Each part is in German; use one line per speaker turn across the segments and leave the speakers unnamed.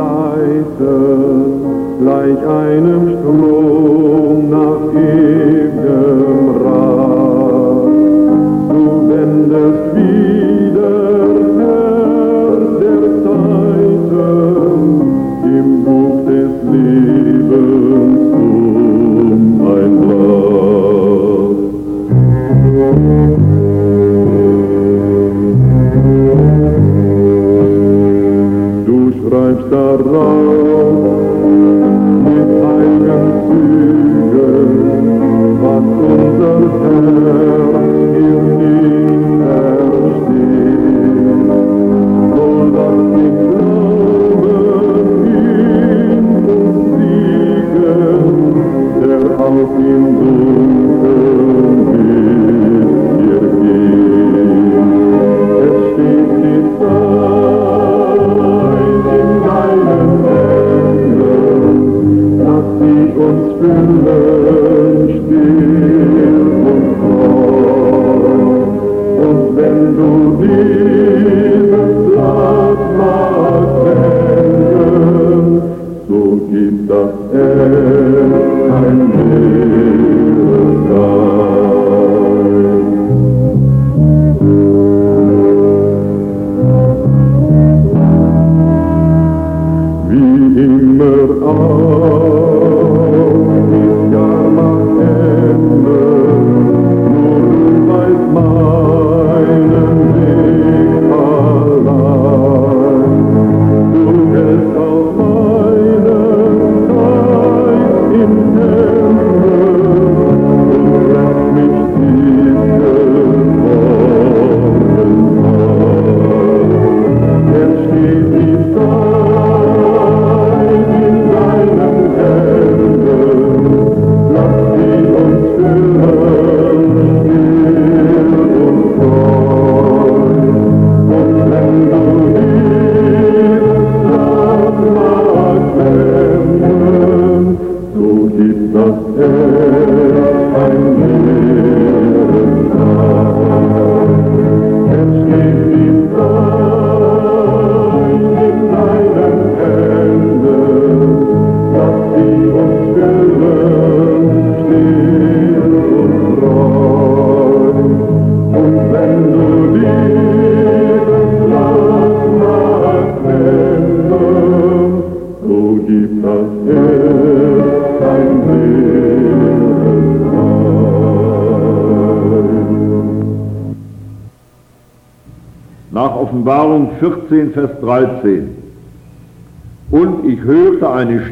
leiten, gleich einem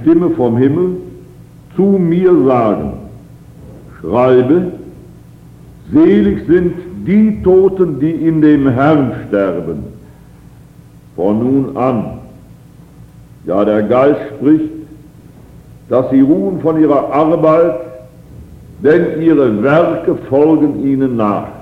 Stimme vom Himmel zu mir sagen, schreibe, selig sind die Toten, die in dem Herrn sterben. Von nun an, ja der Geist spricht, dass sie ruhen von ihrer Arbeit, denn ihre Werke folgen ihnen nach.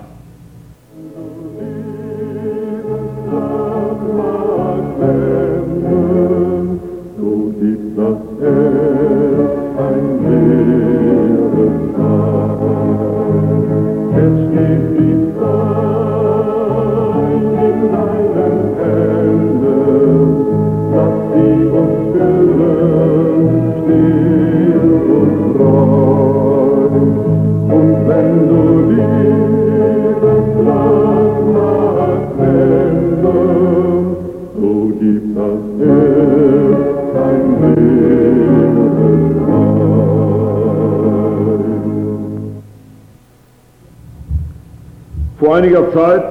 Einiger Zeit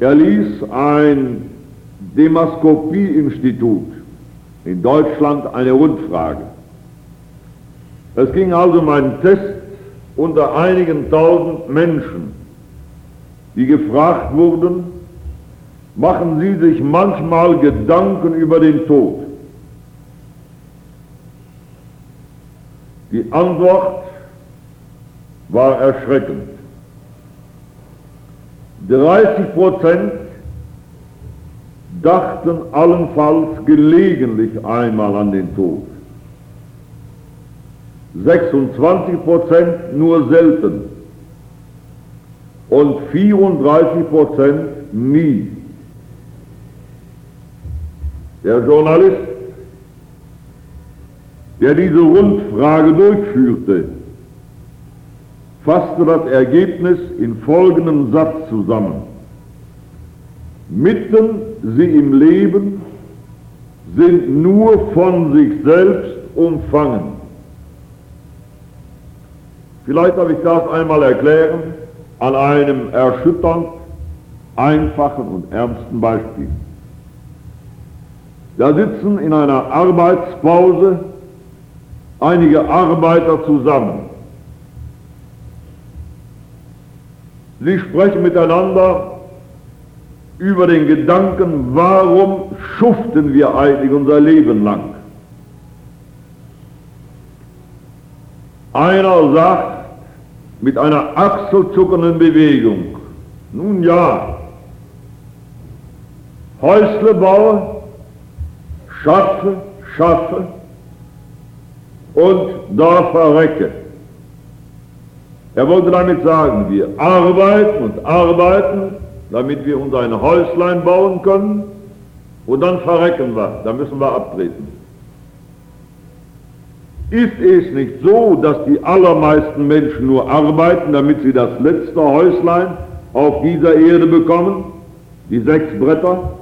erließ ein Demaskopie-Institut in Deutschland eine Rundfrage. Es ging also um einen Test unter einigen tausend Menschen, die gefragt wurden, machen Sie sich manchmal Gedanken über den Tod? Die Antwort war erschreckend. 30 Prozent dachten allenfalls gelegentlich einmal an den Tod. 26 Prozent nur selten und 34 Prozent nie. Der Journalist, der diese Rundfrage durchführte, fasste das Ergebnis in folgendem Satz zusammen. Mitten sie im Leben sind nur von sich selbst umfangen. Vielleicht darf ich das einmal erklären an einem erschütternd einfachen und ernsten Beispiel. Da sitzen in einer Arbeitspause einige Arbeiter zusammen. Sie sprechen miteinander über den Gedanken, warum schuften wir eigentlich unser Leben lang? Einer sagt mit einer achselzuckenden Bewegung, nun ja, Häusle baue, schaffe, schaffe und da verrecke. Er wollte damit sagen, wir arbeiten und arbeiten, damit wir uns ein Häuslein bauen können und dann verrecken wir, dann müssen wir abtreten. Ist es nicht so, dass die allermeisten Menschen nur arbeiten, damit sie das letzte Häuslein auf dieser Erde bekommen, die sechs Bretter?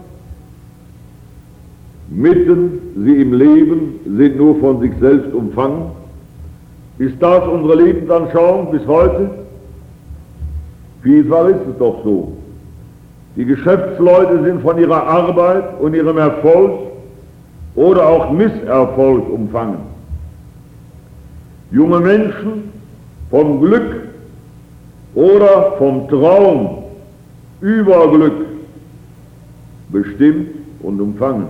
Mitten sie im Leben sind nur von sich selbst umfangen. Ist das unsere Lebensanschauung bis heute? Vielfach ist es doch so. Die Geschäftsleute sind von ihrer Arbeit und ihrem Erfolg oder auch Misserfolg umfangen. Junge Menschen vom Glück oder vom Traum über Glück bestimmt und umfangen.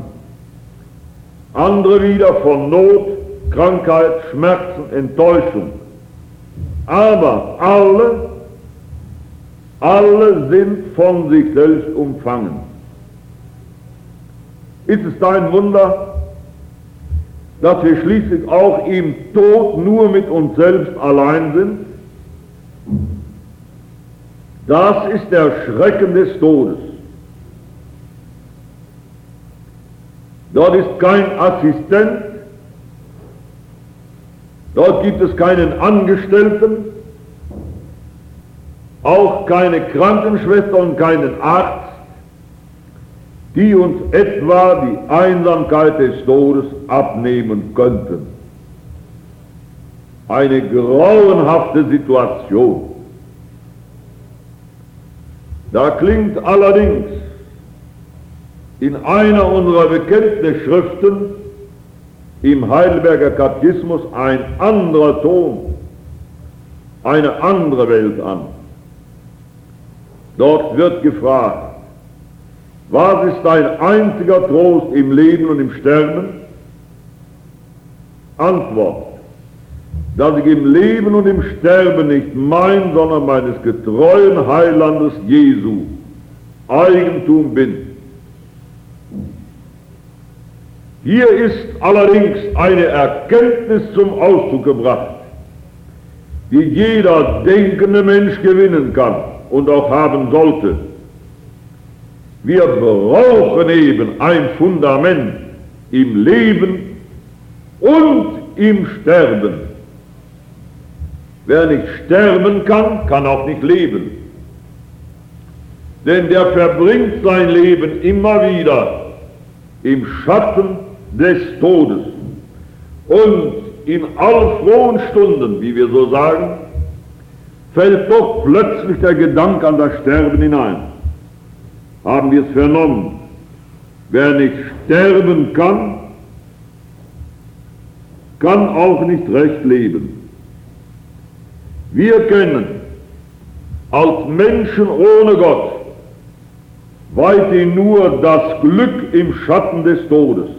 Andere wieder von Not, Krankheit, Schmerzen, Enttäuschung. Aber alle alle sind von sich selbst umfangen. Ist es dein Wunder, dass wir schließlich auch im Tod nur mit uns selbst allein sind? Das ist der Schrecken des Todes. Dort ist kein Assistent, dort gibt es keinen Angestellten, auch keine Krankenschwester und keinen Arzt, die uns etwa die Einsamkeit des Todes abnehmen könnten. Eine grauenhafte Situation. Da klingt allerdings in einer unserer Bekenntnisschriften im Heidelberger Katechismus ein anderer Ton, eine andere Welt an. Dort wird gefragt, was ist dein einziger Trost im Leben und im Sterben? Antwort, dass ich im Leben und im Sterben nicht mein, sondern meines getreuen Heilandes Jesu Eigentum bin. Hier ist allerdings eine Erkenntnis zum Ausdruck gebracht, die jeder denkende Mensch gewinnen kann und auch haben sollte. Wir brauchen eben ein Fundament im Leben und im Sterben. Wer nicht sterben kann, kann auch nicht leben. Denn der verbringt sein Leben immer wieder im Schatten des Todes. Und in all frohen Stunden, wie wir so sagen, fällt doch plötzlich der Gedanke an das Sterben hinein. Haben wir es vernommen? Wer nicht sterben kann, kann auch nicht recht leben. Wir kennen als Menschen ohne Gott weithin nur das Glück im Schatten des Todes.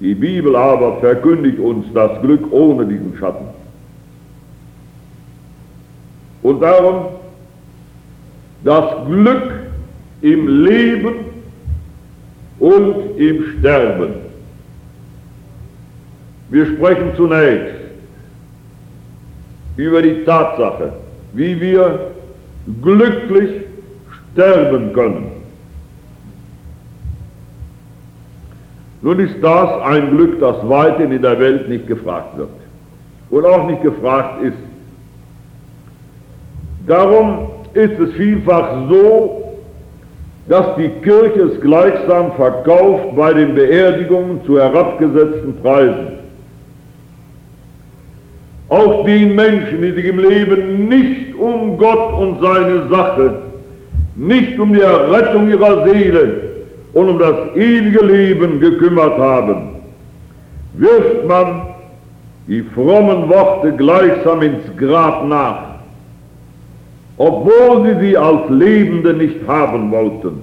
Die Bibel aber verkündigt uns das Glück ohne diesen Schatten. Und darum das Glück im Leben und im Sterben. Wir sprechen zunächst über die Tatsache, wie wir glücklich sterben können. Nun ist das ein Glück, das weiterhin in der Welt nicht gefragt wird und auch nicht gefragt ist. Darum ist es vielfach so, dass die Kirche es gleichsam verkauft bei den Beerdigungen zu herabgesetzten Preisen. Auch den Menschen, die sich im Leben nicht um Gott und seine Sache, nicht um die Errettung ihrer Seele und um das ewige Leben gekümmert haben, wirft man die frommen Worte gleichsam ins Grab nach obwohl sie sie als Lebende nicht haben wollten.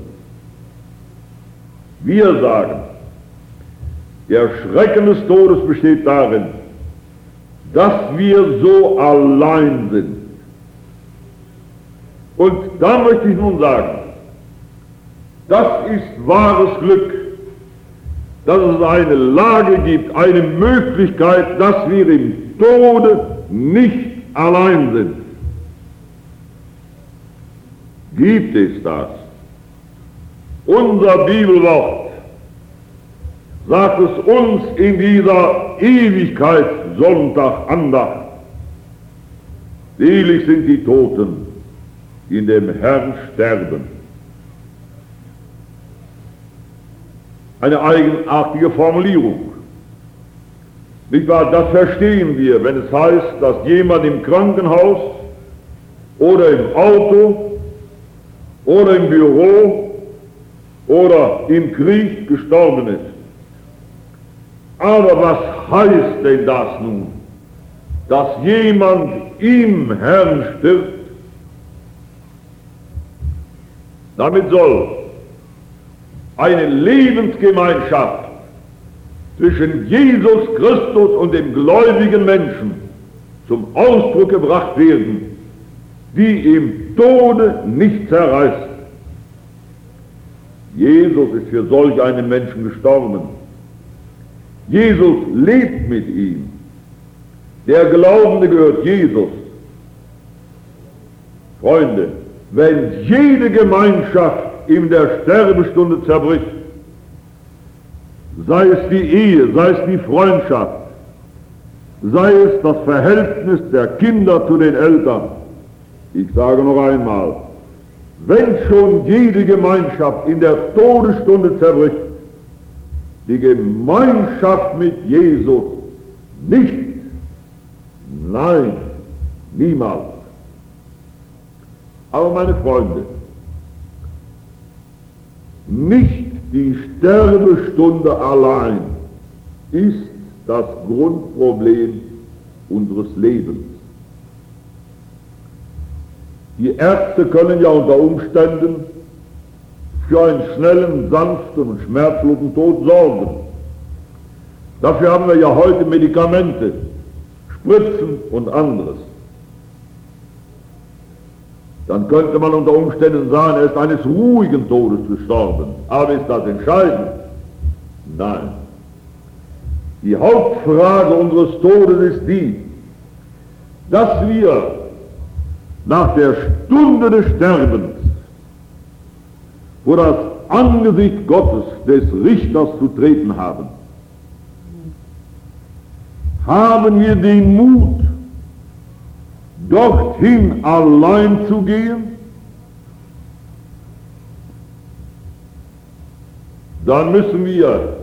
Wir sagen, der Schrecken des Todes besteht darin, dass wir so allein sind. Und da möchte ich nun sagen, das ist wahres Glück, dass es eine Lage gibt, eine Möglichkeit, dass wir im Tode nicht allein sind gibt es das. Unser Bibelwort sagt es uns in dieser Ewigkeit Sonntag Andacht. Selig sind die Toten, die in dem Herrn sterben. Eine eigenartige Formulierung. Nicht wahr? Das verstehen wir, wenn es heißt, dass jemand im Krankenhaus oder im Auto oder im Büro oder im Krieg gestorben ist. Aber was heißt denn das nun? Dass jemand im Herrn stirbt? Damit soll eine Lebensgemeinschaft zwischen Jesus Christus und dem gläubigen Menschen zum Ausdruck gebracht werden, die im Tode nicht zerreißt. Jesus ist für solch einen Menschen gestorben. Jesus lebt mit ihm. Der Glaubende gehört Jesus. Freunde, wenn jede Gemeinschaft in der Sterbestunde zerbricht, sei es die Ehe, sei es die Freundschaft, sei es das Verhältnis der Kinder zu den Eltern, ich sage noch einmal, wenn schon jede Gemeinschaft in der Todesstunde zerbricht, die Gemeinschaft mit Jesus nicht. Nein, niemals. Aber meine Freunde, nicht die Sterbestunde allein ist das Grundproblem unseres Lebens. Die Ärzte können ja unter Umständen für einen schnellen, sanften und schmerzlosen Tod sorgen. Dafür haben wir ja heute Medikamente, Spritzen und anderes. Dann könnte man unter Umständen sagen, er ist eines ruhigen Todes gestorben. Aber ist das entscheidend? Nein. Die Hauptfrage unseres Todes ist die, dass wir nach der Stunde des Sterbens vor das Angesicht Gottes, des Richters, zu treten haben. Haben wir den Mut, dorthin allein zu gehen? Dann müssen wir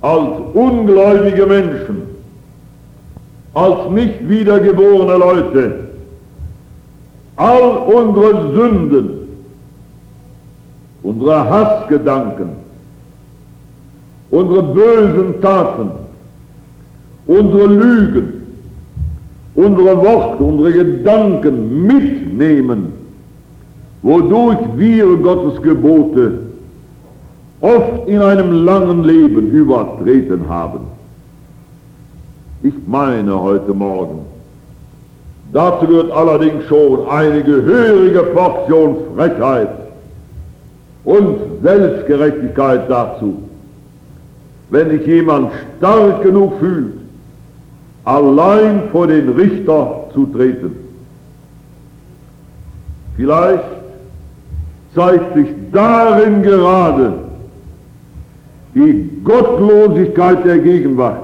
als ungläubige Menschen, als nicht wiedergeborene Leute, all unsere Sünden, unsere Hassgedanken, unsere bösen Taten, unsere Lügen, unsere Worte, unsere Gedanken mitnehmen, wodurch wir Gottes Gebote oft in einem langen Leben übertreten haben. Ich meine heute Morgen, Dazu gehört allerdings schon eine gehörige Portion Frechheit und Selbstgerechtigkeit dazu. Wenn sich jemand stark genug fühlt, allein vor den Richter zu treten. Vielleicht zeigt sich darin gerade die Gottlosigkeit der Gegenwart,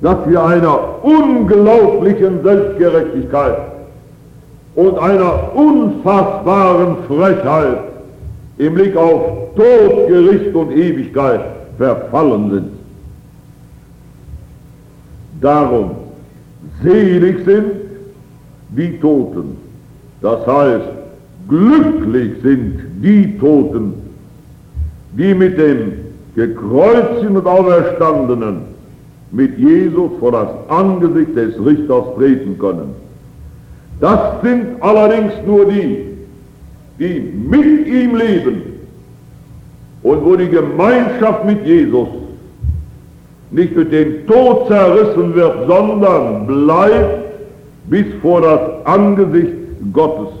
dass wir einer unglaublichen Selbstgerechtigkeit und einer unfassbaren Frechheit im Blick auf Tod, Gericht und Ewigkeit verfallen sind. Darum selig sind die Toten, das heißt glücklich sind die Toten, die mit dem gekreuzten und Auferstandenen mit Jesus vor das Angesicht des Richters treten können. Das sind allerdings nur die, die mit ihm leben und wo die Gemeinschaft mit Jesus nicht mit dem Tod zerrissen wird, sondern bleibt bis vor das Angesicht Gottes,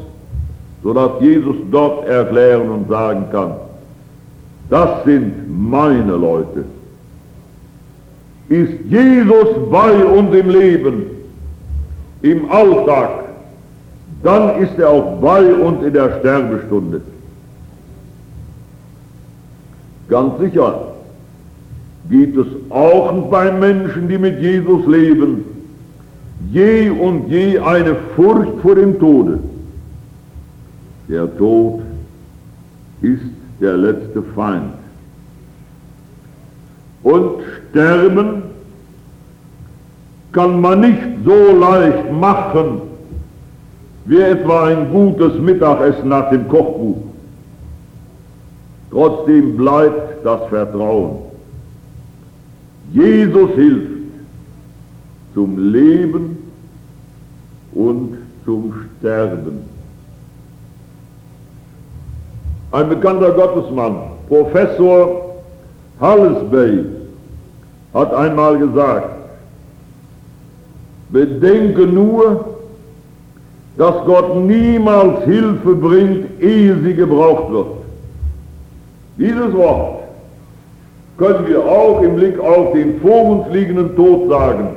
sodass Jesus dort erklären und sagen kann, das sind meine Leute. Ist Jesus bei uns im Leben, im Alltag, dann ist er auch bei uns in der Sterbestunde. Ganz sicher gibt es auch bei Menschen, die mit Jesus leben, je und je eine Furcht vor dem Tode. Der Tod ist der letzte Feind. Und sterben kann man nicht so leicht machen, wie etwa ein gutes Mittagessen nach dem Kochbuch. Trotzdem bleibt das Vertrauen. Jesus hilft zum Leben und zum Sterben. Ein bekannter Gottesmann, Professor Hallesby, hat einmal gesagt, bedenke nur, dass Gott niemals Hilfe bringt, ehe sie gebraucht wird. Dieses Wort können wir auch im Blick auf den vor uns liegenden Tod sagen.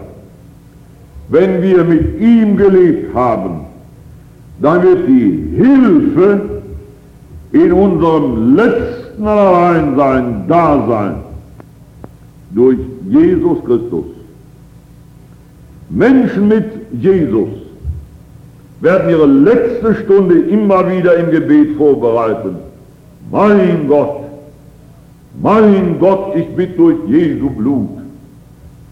Wenn wir mit ihm gelebt haben, dann wird die Hilfe in unserem letzten Alleinsein da sein durch Jesus Christus. Menschen mit Jesus werden ihre letzte Stunde immer wieder im Gebet vorbereiten. Mein Gott, mein Gott, ich bitte durch Jesu Blut,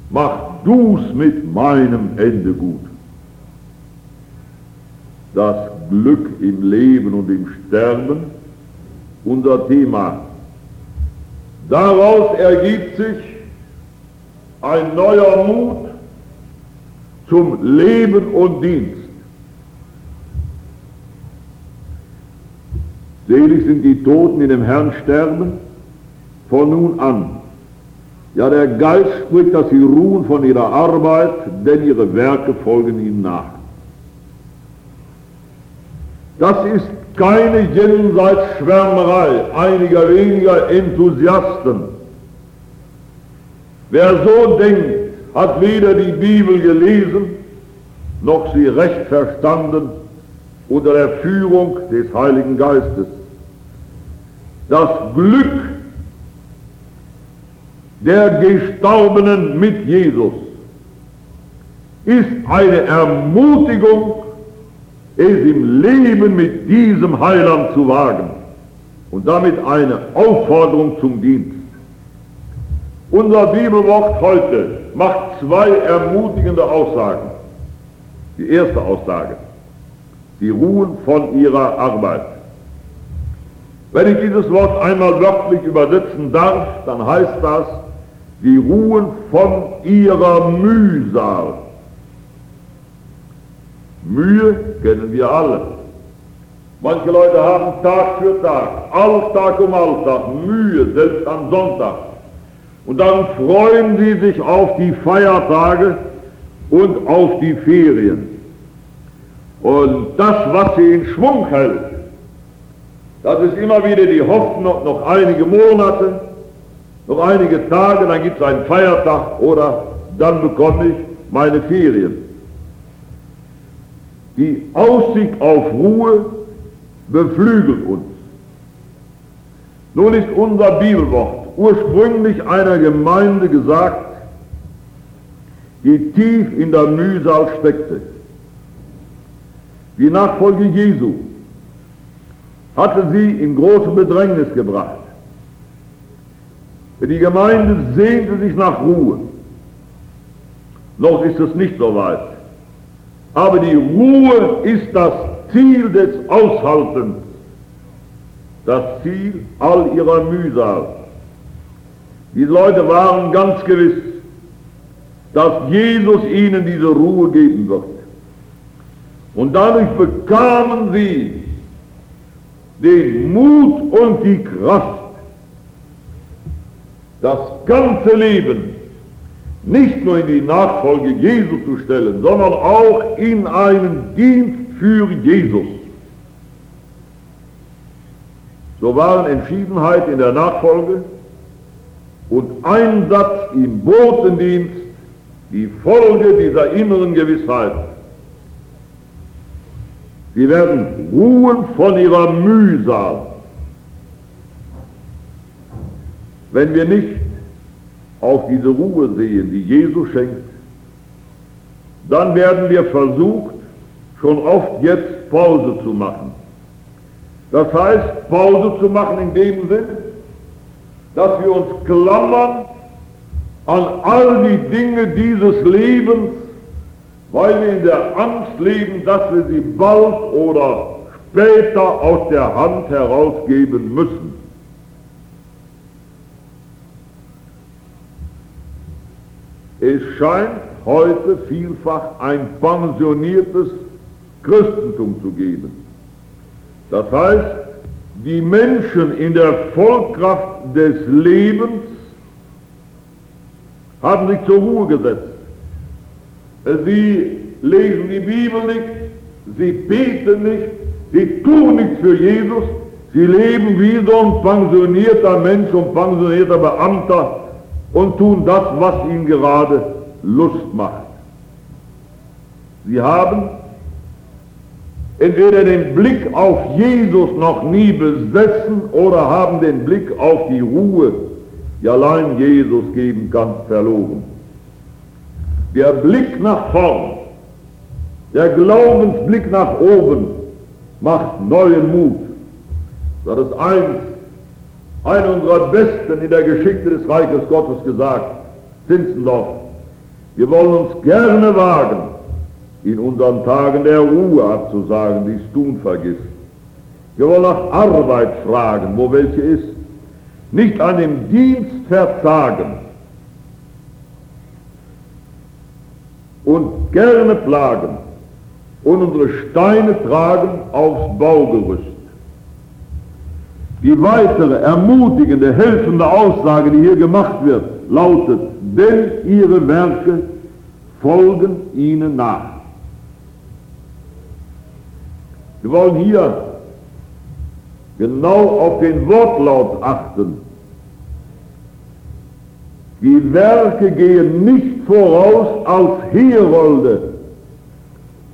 mach du's mit meinem Ende gut. Das Glück im Leben und im Sterben, unser Thema. Daraus ergibt sich ein neuer Mut zum Leben und Dienst. Selig sind die Toten, die dem Herrn sterben, von nun an. Ja, der Geist spricht, dass sie ruhen von ihrer Arbeit, denn ihre Werke folgen ihnen nach. Das ist keine Jenseitsschwärmerei einiger weniger Enthusiasten. Wer so denkt, hat weder die Bibel gelesen, noch sie recht verstanden unter der Führung des Heiligen Geistes. Das Glück der Gestorbenen mit Jesus ist eine Ermutigung, es im Leben mit diesem Heiland zu wagen und damit eine Aufforderung zum Dienst. Unser Bibelwort heute macht zwei ermutigende Aussagen. Die erste Aussage, sie ruhen von ihrer Arbeit. Wenn ich dieses Wort einmal wörtlich übersetzen darf, dann heißt das, Sie ruhen von ihrer Mühsal. Mühe kennen wir alle. Manche Leute haben Tag für Tag, Alltag um Alltag Mühe, selbst am Sonntag. Und dann freuen sie sich auf die Feiertage und auf die Ferien. Und das, was sie in Schwung hält, das ist immer wieder die Hoffnung, noch einige Monate, noch einige Tage, dann gibt es einen Feiertag oder dann bekomme ich meine Ferien. Die Aussicht auf Ruhe beflügelt uns. Nun ist unser Bibelwort ursprünglich einer Gemeinde gesagt, die tief in der Mühsal steckte. Die Nachfolge Jesu hatte sie in große Bedrängnis gebracht. Die Gemeinde sehnte sich nach Ruhe. Noch ist es nicht so weit. Aber die Ruhe ist das Ziel des Aushaltens, das Ziel all ihrer Mühsal. Die Leute waren ganz gewiss, dass Jesus ihnen diese Ruhe geben wird. Und dadurch bekamen sie den Mut und die Kraft, das ganze Leben nicht nur in die Nachfolge Jesu zu stellen, sondern auch in einen Dienst für Jesus. So waren Entschiedenheit in der Nachfolge und Einsatz im Botendienst die Folge dieser inneren Gewissheit. Sie werden ruhen von ihrer Mühsal. Wenn wir nicht auf diese Ruhe sehen, die Jesus schenkt, dann werden wir versucht, schon oft jetzt Pause zu machen. Das heißt, Pause zu machen in dem Sinn, dass wir uns klammern an all die Dinge dieses Lebens, weil wir in der Angst leben, dass wir sie bald oder später aus der Hand herausgeben müssen. Es scheint heute vielfach ein pensioniertes Christentum zu geben. Das heißt, die Menschen in der Vollkraft des Lebens haben sich zur Ruhe gesetzt. Sie lesen die Bibel nicht, sie beten nicht, sie tun nichts für Jesus, sie leben wie so ein pensionierter Mensch und pensionierter Beamter und tun das, was ihnen gerade Lust macht. Sie haben entweder den Blick auf Jesus noch nie besessen oder haben den Blick auf die Ruhe, die allein Jesus geben kann, verloren. Der Blick nach vorn, der Glaubensblick nach oben macht neuen Mut. Das ist eins, einer unserer Besten in der Geschichte des Reiches Gottes gesagt, Zinzendorf. Wir wollen uns gerne wagen, in unseren Tagen der Ruhe abzusagen, die es tun vergisst. Wir wollen nach Arbeit fragen, wo welche ist. Nicht an dem Dienst verzagen und gerne plagen und unsere Steine tragen aufs Baugerüst. Die weitere ermutigende, helfende Aussage, die hier gemacht wird, lautet, denn ihre Werke folgen ihnen nach. Wir wollen hier genau auf den Wortlaut achten. Die Werke gehen nicht voraus als Herolde,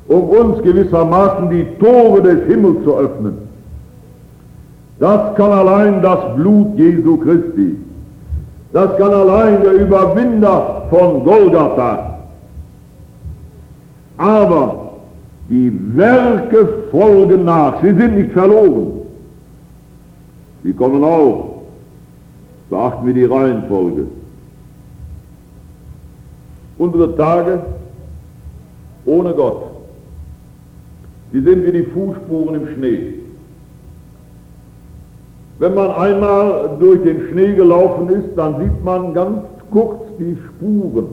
um uns gewissermaßen die Tore des Himmels zu öffnen. Das kann allein das Blut Jesu Christi. Das kann allein der Überwinder von Golgatha. Aber die Werke folgen nach. Sie sind nicht verloren. Sie kommen auch. Beachten wir die Reihenfolge. Unsere Tage ohne Gott, die sind wie die Fußspuren im Schnee. Wenn man einmal durch den Schnee gelaufen ist, dann sieht man ganz kurz die Spuren.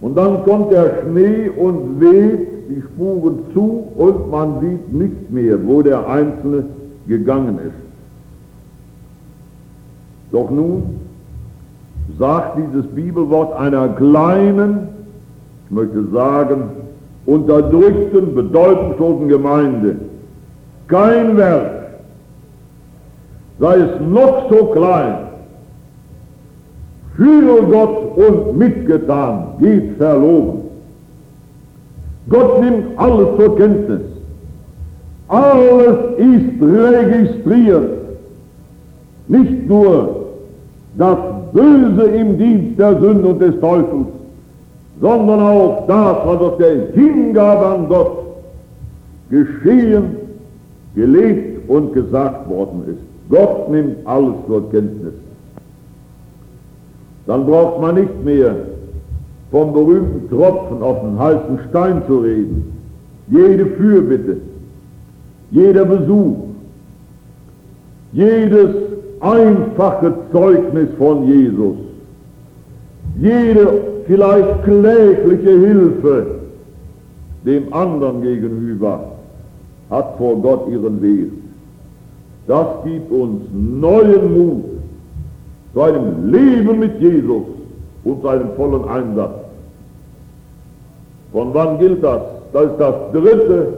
Und dann kommt der Schnee und weht die Spuren zu und man sieht nicht mehr, wo der Einzelne gegangen ist. Doch nun sagt dieses Bibelwort einer kleinen, ich möchte sagen, unterdrückten, bedeutungslosen Gemeinde, kein Werk, sei es noch so klein, für Gott und mitgetan, geht verloren. Gott nimmt alles zur Kenntnis. Alles ist registriert. Nicht nur das Böse im Dienst der Sünde und des Teufels, sondern auch das, was aus der Hingabe an Gott geschehen, gelebt und gesagt worden ist. Gott nimmt alles zur Kenntnis. Dann braucht man nicht mehr vom berühmten Tropfen auf den heißen Stein zu reden. Jede Fürbitte, jeder Besuch, jedes einfache Zeugnis von Jesus, jede vielleicht klägliche Hilfe dem anderen gegenüber hat vor Gott ihren Wert. Das gibt uns neuen Mut zu einem Leben mit Jesus und seinem vollen Einsatz. Von wann gilt das? Das ist das dritte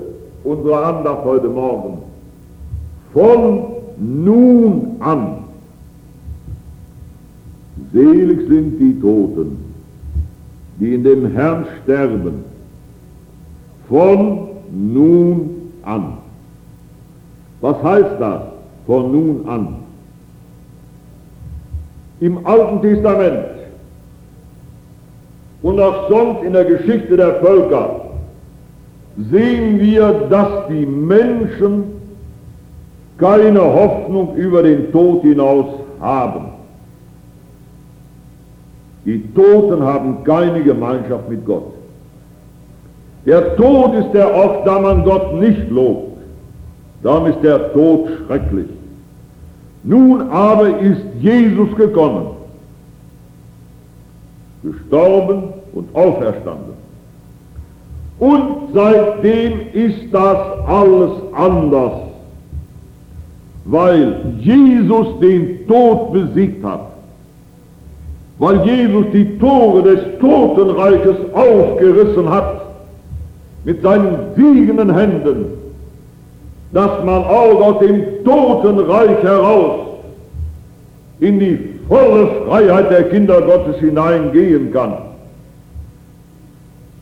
unserer Andacht heute Morgen. Von nun an. Selig sind die Toten, die in dem Herrn sterben. Von nun an. Was heißt das? Von nun an. Im Alten Testament und auch sonst in der Geschichte der Völker sehen wir, dass die Menschen keine Hoffnung über den Tod hinaus haben. Die Toten haben keine Gemeinschaft mit Gott. Der Tod ist der Ort, da man Gott nicht lobt. Darum ist der Tod schrecklich. Nun aber ist Jesus gekommen, gestorben und auferstanden. Und seitdem ist das alles anders, weil Jesus den Tod besiegt hat, weil Jesus die Tore des Totenreiches aufgerissen hat. Mit seinen siegenden Händen, dass man auch aus dem Totenreich heraus in die volle Freiheit der Kinder Gottes hineingehen kann.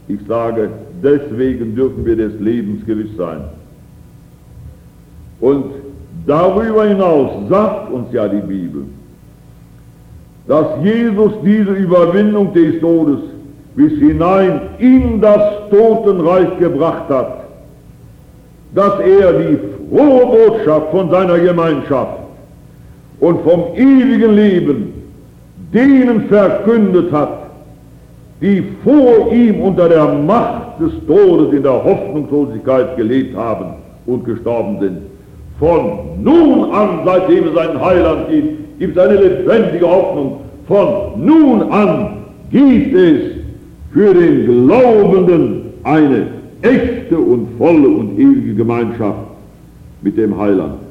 Ich sage, deswegen dürfen wir des Lebens gewiss sein. Und darüber hinaus sagt uns ja die Bibel, dass Jesus diese Überwindung des Todes bis hinein in das Totenreich gebracht hat, dass er die frohe Botschaft von seiner Gemeinschaft und vom ewigen Leben denen verkündet hat, die vor ihm unter der Macht des Todes in der Hoffnungslosigkeit gelebt haben und gestorben sind. Von nun an, seitdem es einen Heiland gibt, gibt es eine lebendige Hoffnung. Von nun an gibt es für den Glaubenden eine echte und volle und ewige Gemeinschaft mit dem Heiland.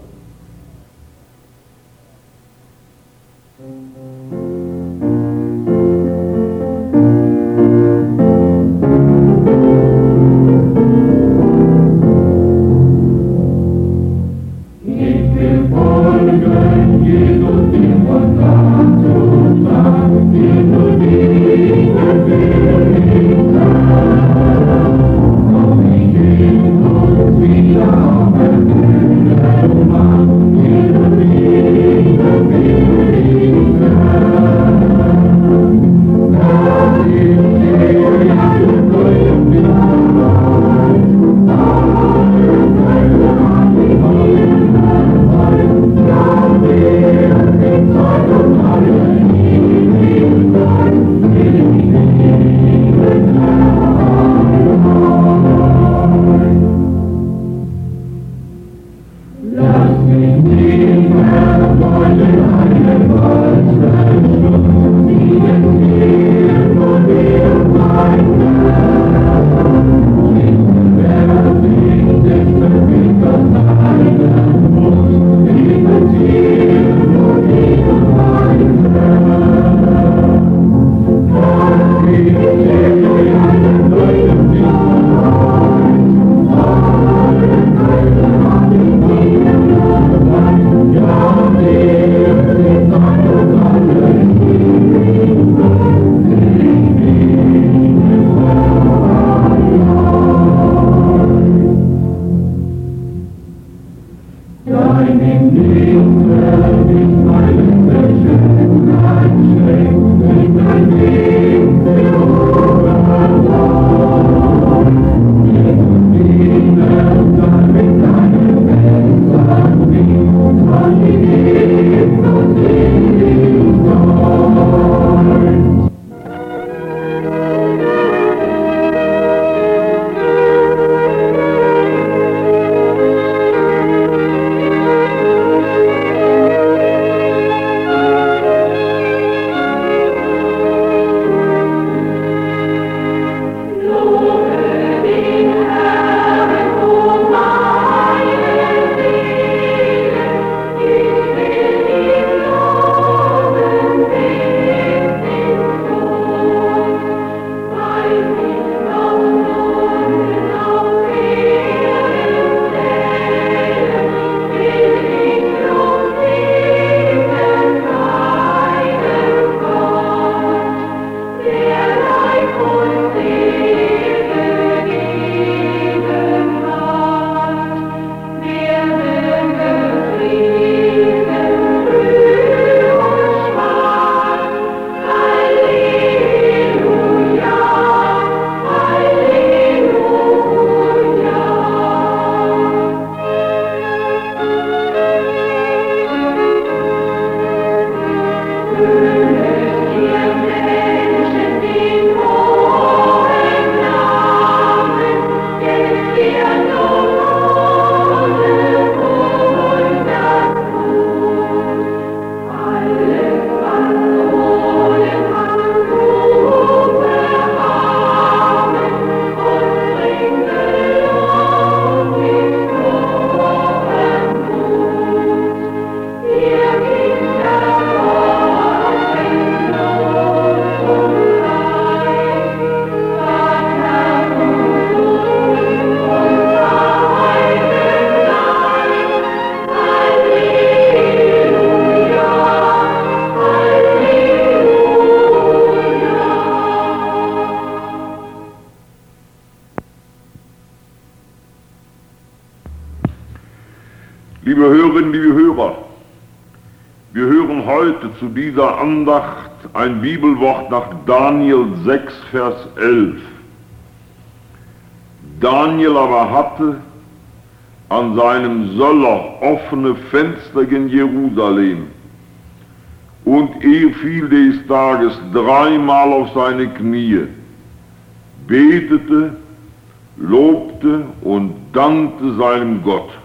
Liebe Hörerinnen, liebe Hörer, wir hören heute zu dieser Andacht ein Bibelwort nach Daniel 6, Vers 11. Daniel aber hatte an seinem Söller offene Fenster in Jerusalem. Und er fiel des Tages dreimal auf seine Knie, betete, lobte und dankte seinem Gott.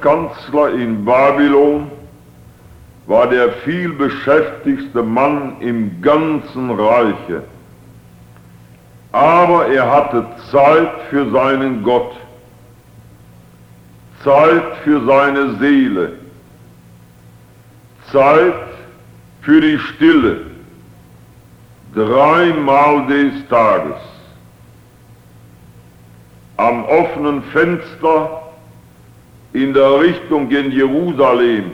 Reichskanzler in Babylon war der vielbeschäftigste Mann im ganzen Reiche. Aber er hatte Zeit für seinen Gott, Zeit für seine Seele, Zeit für die Stille, dreimal des Tages. Am offenen Fenster in der Richtung in Jerusalem,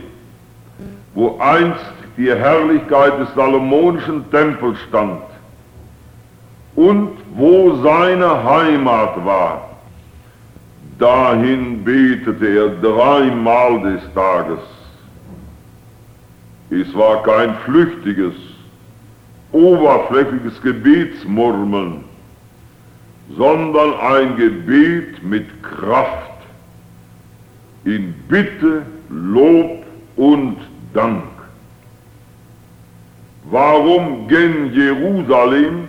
wo einst die Herrlichkeit des Salomonischen Tempels stand und wo seine Heimat war. Dahin betete er dreimal des Tages. Es war kein flüchtiges, oberflächliches Gebetsmurmeln, sondern ein Gebet mit Kraft in Bitte, Lob und Dank. Warum gen Jerusalem?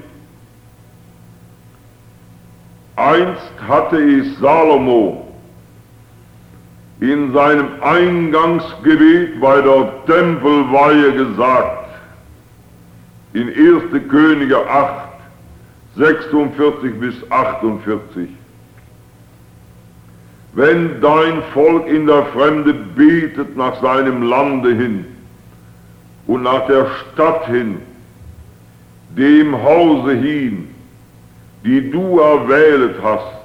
Einst hatte es Salomo in seinem Eingangsgebet bei der Tempelweihe gesagt, in 1. Könige 8, 46 bis 48 wenn dein Volk in der Fremde betet nach seinem Lande hin und nach der Stadt hin, dem Hause hin, die du erwählet hast,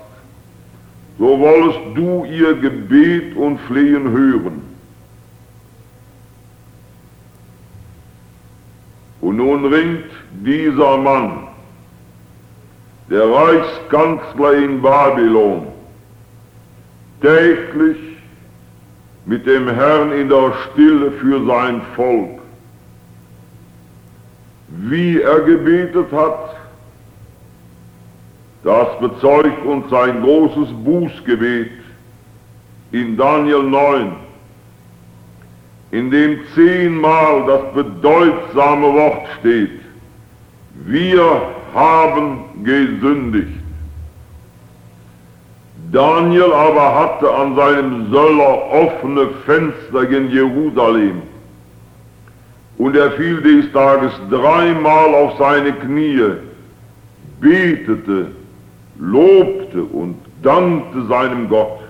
so wollest du ihr Gebet und Flehen hören. Und nun ringt dieser Mann, der Reichskanzler in Babylon, täglich mit dem Herrn in der Stille für sein Volk. Wie er gebetet hat, das bezeugt uns sein großes Bußgebet in Daniel 9, in dem zehnmal das bedeutsame Wort steht, wir haben gesündigt. Daniel aber hatte an seinem Söller offene Fenster in Jerusalem. Und er fiel des Tages dreimal auf seine Knie, betete, lobte und dankte seinem Gott.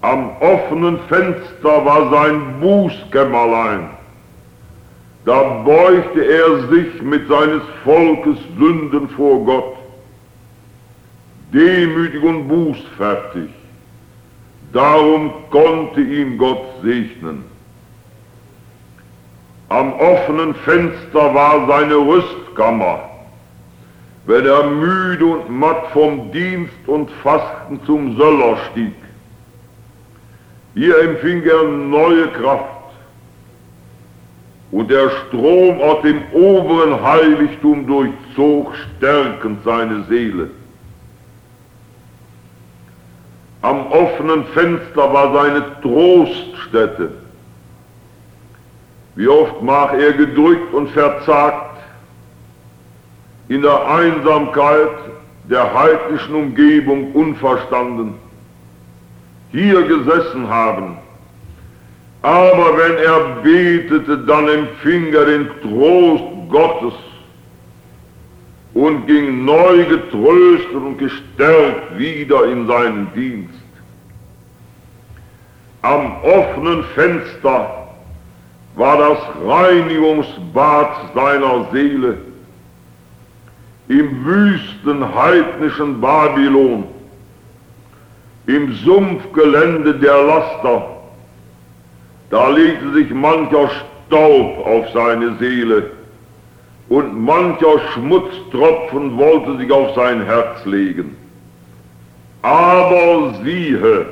Am offenen Fenster war sein Bußkämmerlein. Da beugte er sich mit seines Volkes Sünden vor Gott demütig und bußfertig. Darum konnte ihn Gott segnen. Am offenen Fenster war seine Rüstkammer. Wenn er müde und matt vom Dienst und Fasten zum Söller stieg, hier empfing er neue Kraft. Und der Strom aus dem oberen Heiligtum durchzog stärkend seine Seele. Am offenen Fenster war seine Troststätte. Wie oft mag er gedrückt und verzagt in der Einsamkeit der heidnischen Umgebung unverstanden hier gesessen haben. Aber wenn er betete, dann empfing er den Trost Gottes und ging neu getröstet und gestärkt wieder in seinen Dienst. Am offenen Fenster war das Reinigungsbad seiner Seele im wüsten heidnischen Babylon, im Sumpfgelände der Laster, da legte sich mancher Staub auf seine Seele und mancher Schmutztropfen wollte sich auf sein Herz legen. Aber siehe,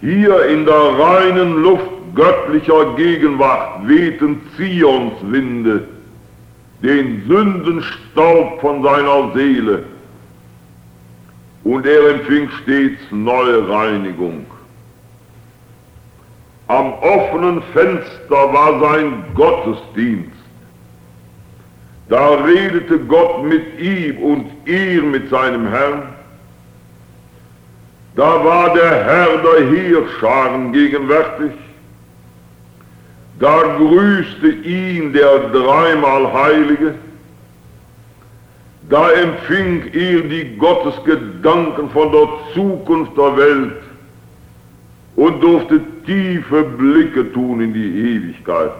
hier in der reinen Luft göttlicher Gegenwart wehten Zions Winde, den Sündenstaub von seiner Seele, und er empfing stets neue Reinigung. Am offenen Fenster war sein Gottesdienst. Da redete Gott mit ihm und ihr mit seinem Herrn. Da war der Herr der Heerscharen gegenwärtig. Da grüßte ihn der dreimal Heilige. Da empfing ihr die Gottesgedanken von der Zukunft der Welt und durfte tiefe Blicke tun in die Ewigkeit.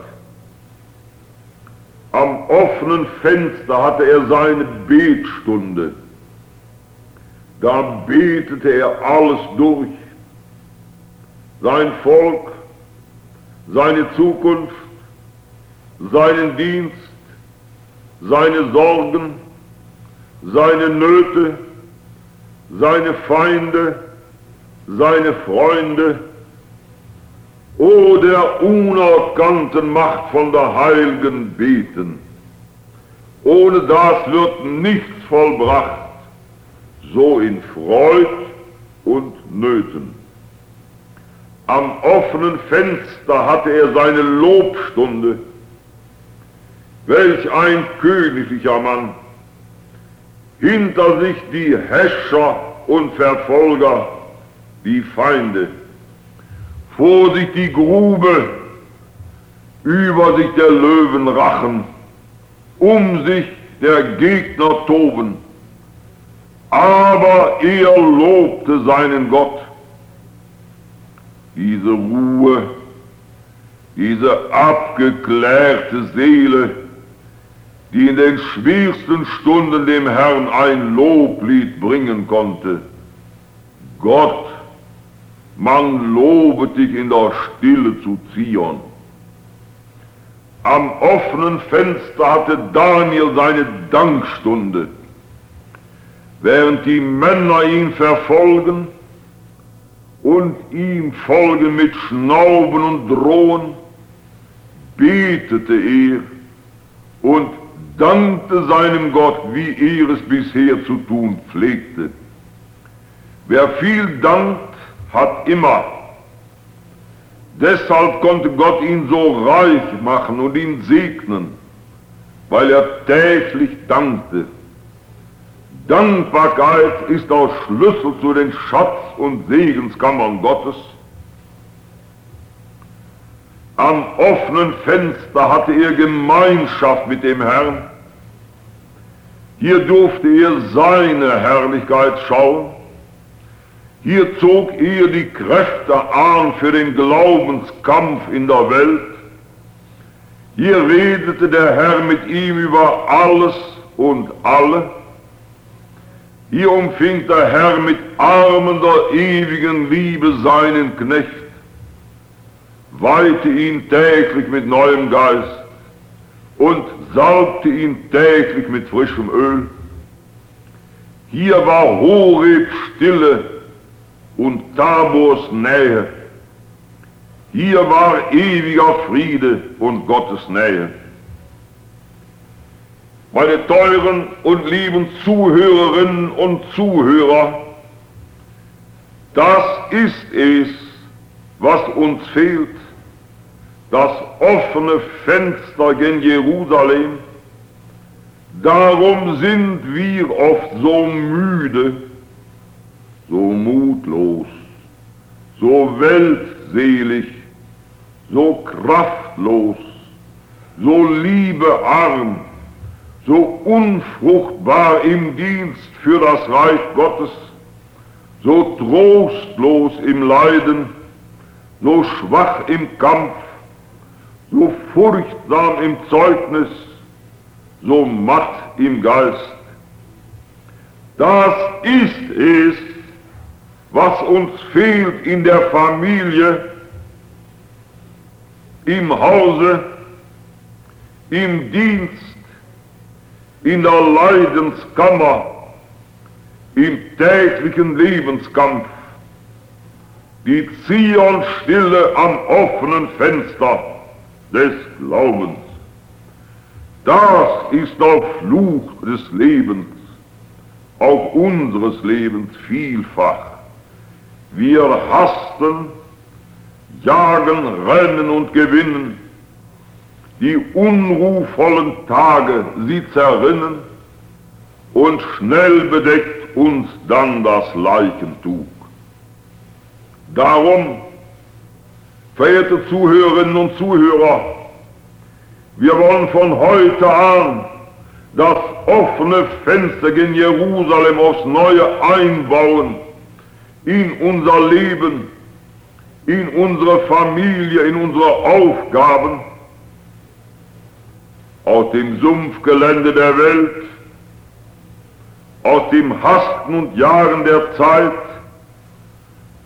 Am offenen Fenster hatte er seine Betstunde. Da betete er alles durch. Sein Volk, seine Zukunft, seinen Dienst, seine Sorgen, seine Nöte, seine Feinde, seine Freunde, O der unerkannten Macht von der Heiligen beten. Ohne das wird nichts vollbracht, so in Freud und Nöten. Am offenen Fenster hatte er seine Lobstunde. Welch ein königlicher Mann! Hinter sich die Häscher und Verfolger, die Feinde. Vor sich die Grube, über sich der Löwen Rachen, um sich der Gegner toben. Aber er lobte seinen Gott. Diese Ruhe, diese abgeklärte Seele, die in den schwersten Stunden dem Herrn ein Loblied bringen konnte. Gott man lobet dich in der Stille zu Zion. Am offenen Fenster hatte Daniel seine Dankstunde. Während die Männer ihn verfolgen und ihm folgen mit Schnauben und Drohen, betete er und dankte seinem Gott, wie er es bisher zu tun pflegte. Wer viel dankt, hat immer. Deshalb konnte Gott ihn so reich machen und ihn segnen, weil er täglich dankte. Dankbarkeit ist der Schlüssel zu den Schatz- und Segenskammern Gottes. Am offenen Fenster hatte er Gemeinschaft mit dem Herrn. Hier durfte er seine Herrlichkeit schauen. Hier zog er die Kräfte an für den Glaubenskampf in der Welt. Hier redete der Herr mit ihm über alles und alle. Hier umfing der Herr mit Armen der ewigen Liebe seinen Knecht, weihte ihn täglich mit neuem Geist und salbte ihn täglich mit frischem Öl. Hier war Horeb Stille und Tabors Nähe. Hier war ewiger Friede und Gottes Nähe. Meine teuren und lieben Zuhörerinnen und Zuhörer, das ist es, was uns fehlt, das offene Fenster gen Jerusalem. Darum sind wir oft so müde, so mutlos, so weltselig, so kraftlos, so liebearm, so unfruchtbar im Dienst für das Reich Gottes, so trostlos im Leiden, so schwach im Kampf, so furchtsam im Zeugnis, so matt im Geist. Das ist es, was uns fehlt in der Familie, im Hause, im Dienst, in der Leidenskammer, im täglichen Lebenskampf. Die Zionstille am offenen Fenster des Glaubens. Das ist auch Fluch des Lebens, auch unseres Lebens vielfach. Wir hasten, jagen, rennen und gewinnen. Die unruhvollen Tage, sie zerrinnen und schnell bedeckt uns dann das Leichentuch. Darum, verehrte Zuhörerinnen und Zuhörer, wir wollen von heute an das offene Fenster in Jerusalem aufs Neue einbauen in unser Leben, in unsere Familie, in unsere Aufgaben, aus dem Sumpfgelände der Welt, aus dem Hasten und Jahren der Zeit,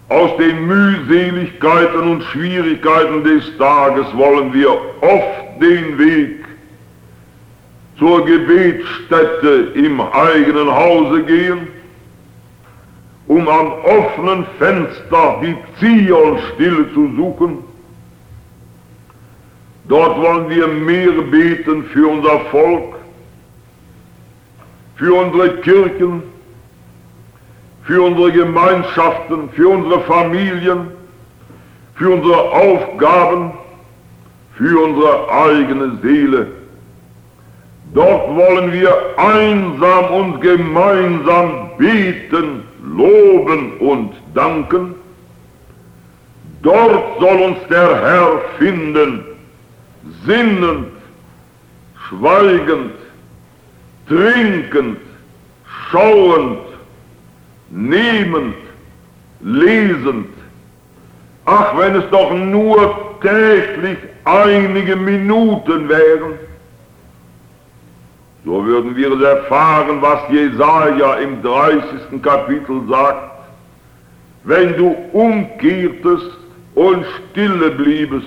aus den Mühseligkeiten und Schwierigkeiten des Tages wollen wir oft den Weg zur Gebetsstätte im eigenen Hause gehen um am offenen Fenster die Zionstille zu suchen. Dort wollen wir mehr beten für unser Volk, für unsere Kirchen, für unsere Gemeinschaften, für unsere Familien, für unsere Aufgaben, für unsere eigene Seele. Dort wollen wir einsam und gemeinsam beten loben und danken. Dort soll uns der Herr finden, sinnend, schweigend, trinkend, schauend, nehmend, lesend. Ach, wenn es doch nur täglich einige Minuten wären, so würden wir erfahren, was Jesaja im 30. Kapitel sagt. Wenn du umkehrtest und stille bliebest,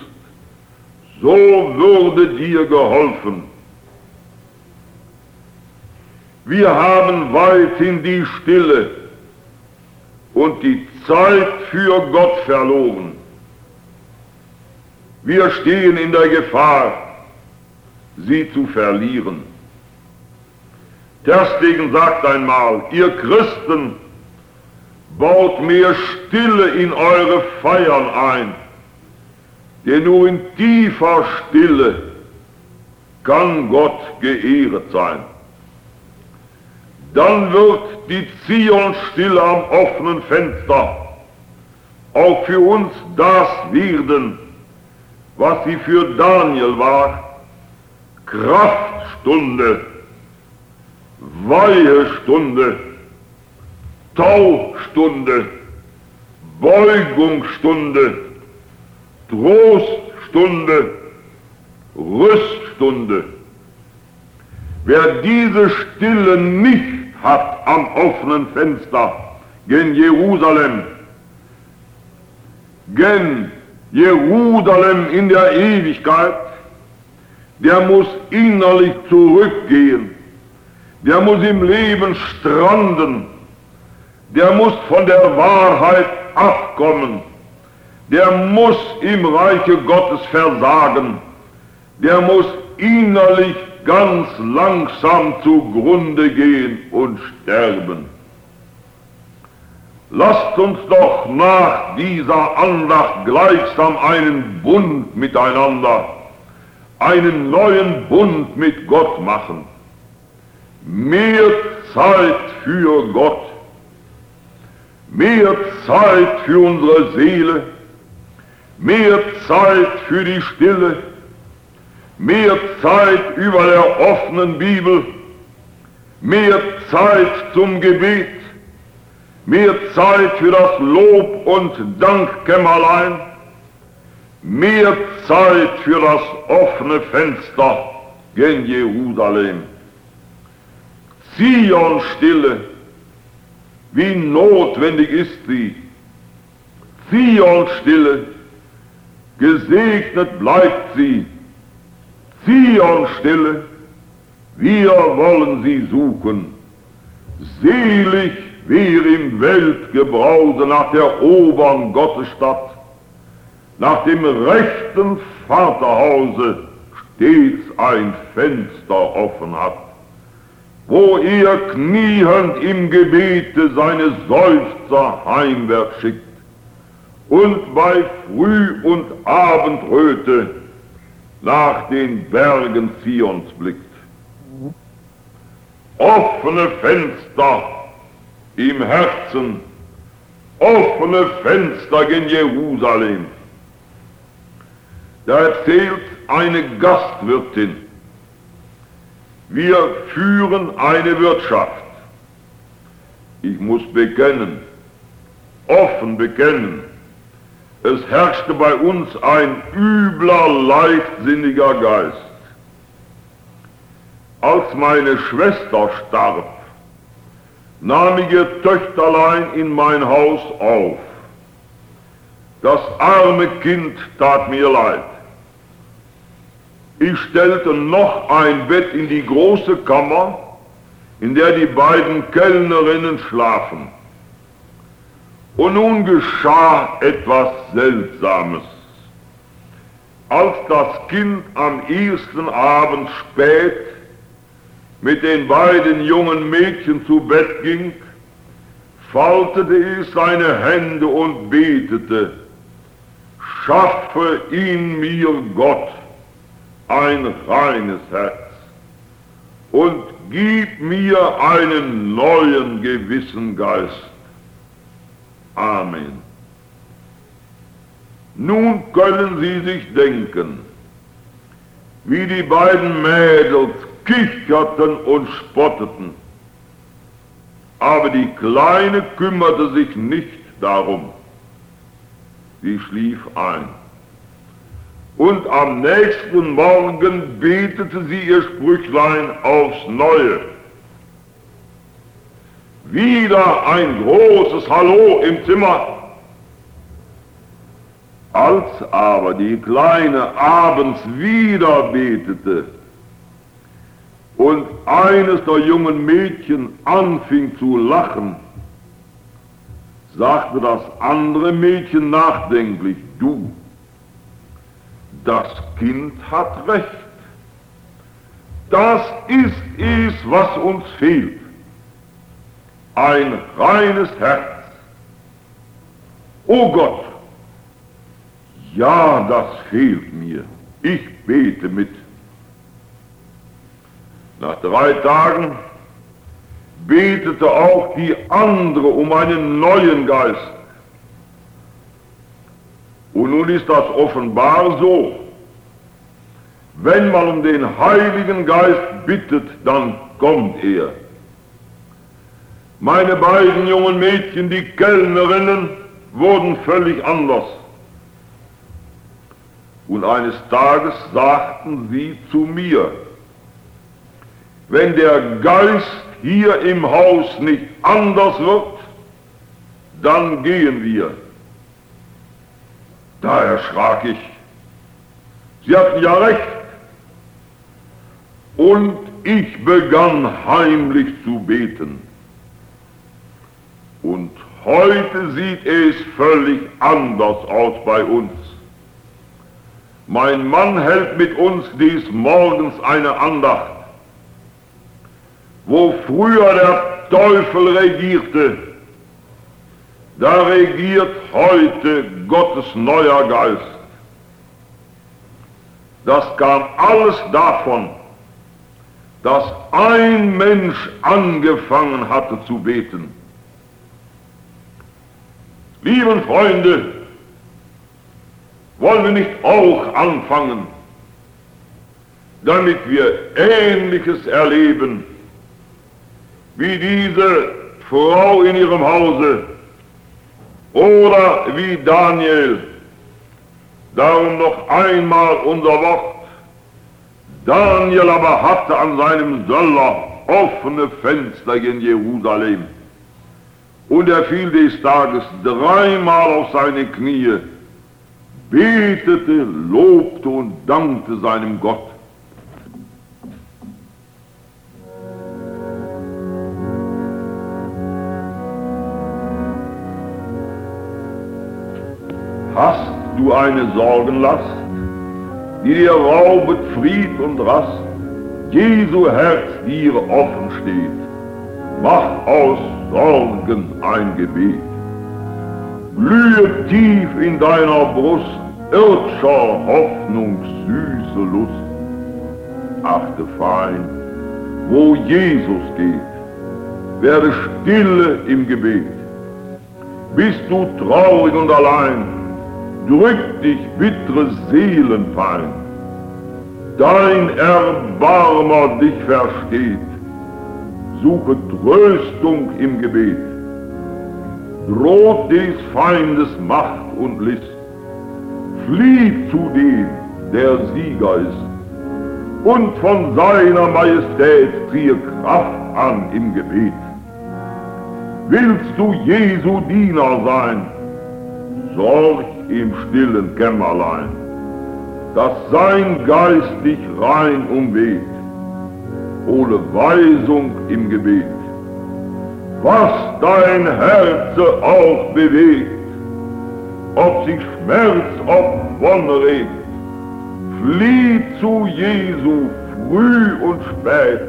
so würde dir geholfen. Wir haben weithin die Stille und die Zeit für Gott verloren. Wir stehen in der Gefahr, sie zu verlieren. Terstegen sagt einmal, ihr Christen, baut mehr Stille in eure Feiern ein, denn nur in tiefer Stille kann Gott geehret sein. Dann wird die Zionstille am offenen Fenster auch für uns das werden, was sie für Daniel war, Kraftstunde Weihestunde, Taustunde, Beugungsstunde, Troststunde, Rüststunde. Wer diese Stille nicht hat am offenen Fenster gen Jerusalem, gen Jerusalem in der Ewigkeit, der muss innerlich zurückgehen der muss im Leben stranden, der muss von der Wahrheit abkommen, der muss im Reiche Gottes versagen, der muss innerlich ganz langsam zugrunde gehen und sterben. Lasst uns doch nach dieser Andacht gleichsam einen Bund miteinander, einen neuen Bund mit Gott machen mehr Zeit für Gott, mehr Zeit für unsere Seele, mehr Zeit für die Stille, mehr Zeit über der offenen Bibel, mehr Zeit zum Gebet, mehr Zeit für das Lob und Dankkämmerlein, mehr Zeit für das offene Fenster gen Jerusalem. Zion Stille, wie notwendig ist sie. Zion Stille, gesegnet bleibt sie. Zion Stille, wir wollen sie suchen. Selig wir im Weltgebrause nach der oberen Gottesstadt, nach dem rechten Vaterhause stets ein Fenster offen hat, wo er kniehend im Gebete seine Seufzer heimwärts schickt und bei Früh- und Abendröte nach den Bergen Zions blickt. Offene Fenster im Herzen, offene Fenster gen Jerusalem. Da erzählt eine Gastwirtin, wir führen eine Wirtschaft. Ich muss bekennen, offen bekennen, es herrschte bei uns ein übler, leichtsinniger Geist. Als meine Schwester starb, nahm ich ihr Töchterlein in mein Haus auf. Das arme Kind tat mir leid. Ich stellte noch ein Bett in die große Kammer, in der die beiden Kellnerinnen schlafen. Und nun geschah etwas Seltsames. Als das Kind am ersten Abend spät mit den beiden jungen Mädchen zu Bett ging, faltete es seine Hände und betete, schaffe in mir Gott ein reines Herz und gib mir einen neuen Gewissengeist. Amen. Nun können Sie sich denken, wie die beiden Mädels kicherten und spotteten. Aber die Kleine kümmerte sich nicht darum. Sie schlief ein. Und am nächsten Morgen betete sie ihr Sprüchlein aufs Neue. Wieder ein großes Hallo im Zimmer. Als aber die Kleine abends wieder betete und eines der jungen Mädchen anfing zu lachen, sagte das andere Mädchen nachdenklich, du, das Kind hat recht. Das ist es, was uns fehlt. Ein reines Herz. O Gott, ja, das fehlt mir. Ich bete mit. Nach drei Tagen betete auch die andere um einen neuen Geist. Und nun ist das offenbar so. Wenn man um den Heiligen Geist bittet, dann kommt er. Meine beiden jungen Mädchen, die Kellnerinnen, wurden völlig anders. Und eines Tages sagten sie zu mir, wenn der Geist hier im Haus nicht anders wird, dann gehen wir. Da erschrak ich. Sie hatten ja recht. Und ich begann heimlich zu beten. Und heute sieht es völlig anders aus bei uns. Mein Mann hält mit uns dies morgens eine Andacht. Wo früher der Teufel regierte, da regiert heute Gottes neuer Geist. Das kam alles davon, dass ein Mensch angefangen hatte zu beten. Lieben Freunde, wollen wir nicht auch anfangen, damit wir Ähnliches erleben, wie diese Frau in ihrem Hause oder wie Daniel, Darum noch einmal unser Wort. Daniel aber hatte an seinem Söller offene Fenster in Jerusalem. Und er fiel des Tages dreimal auf seine Knie, betete, lobte und dankte seinem Gott. Hast du eine Sorgenlast, die dir raubet Fried und Rast, Jesu Herz dir offen steht, mach aus Sorgen ein Gebet. Blühe tief in deiner Brust irdischer Hoffnung süße Lust. Achte fein, wo Jesus geht, werde stille im Gebet. Bist du traurig und allein, drückt dich bittere Seelenpein. Dein Erbarmer dich versteht, suche Tröstung im Gebet. Droht des Feindes Macht und List, flieht zu dem, der Sieger ist, und von seiner Majestät ziehe Kraft an im Gebet. Willst du Jesu Diener sein, sorg im stillen Kämmerlein, dass sein Geist dich rein umweht, hole Weisung im Gebet. Was dein Herz auch bewegt, ob sich Schmerz, ob Wonne regt, flieh zu Jesu früh und spät,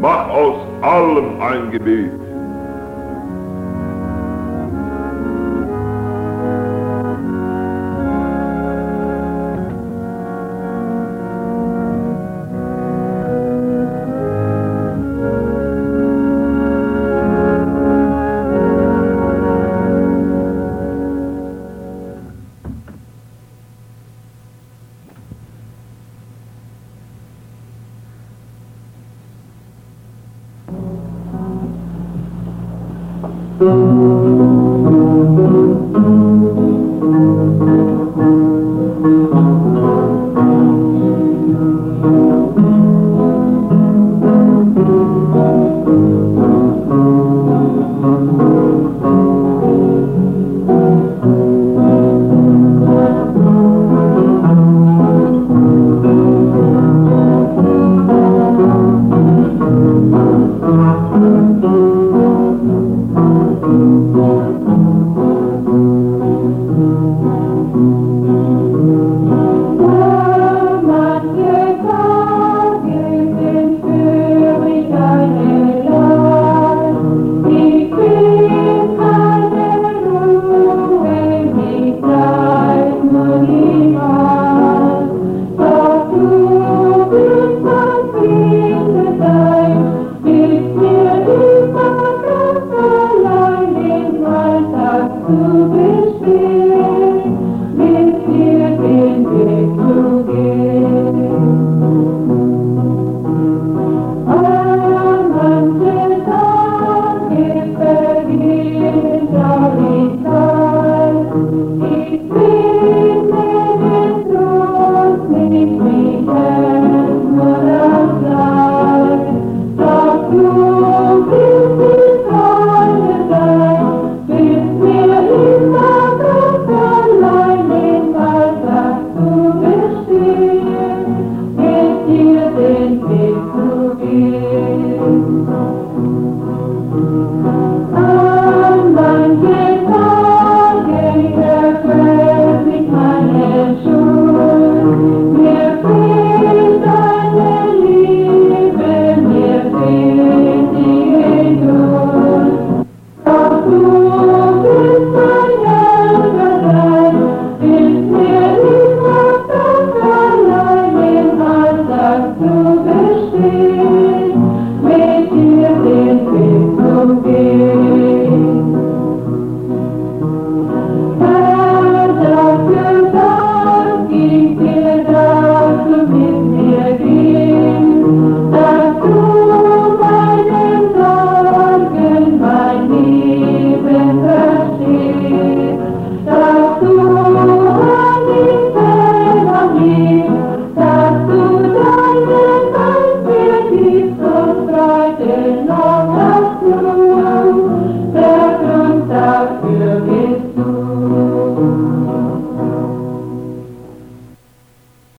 mach aus allem ein Gebet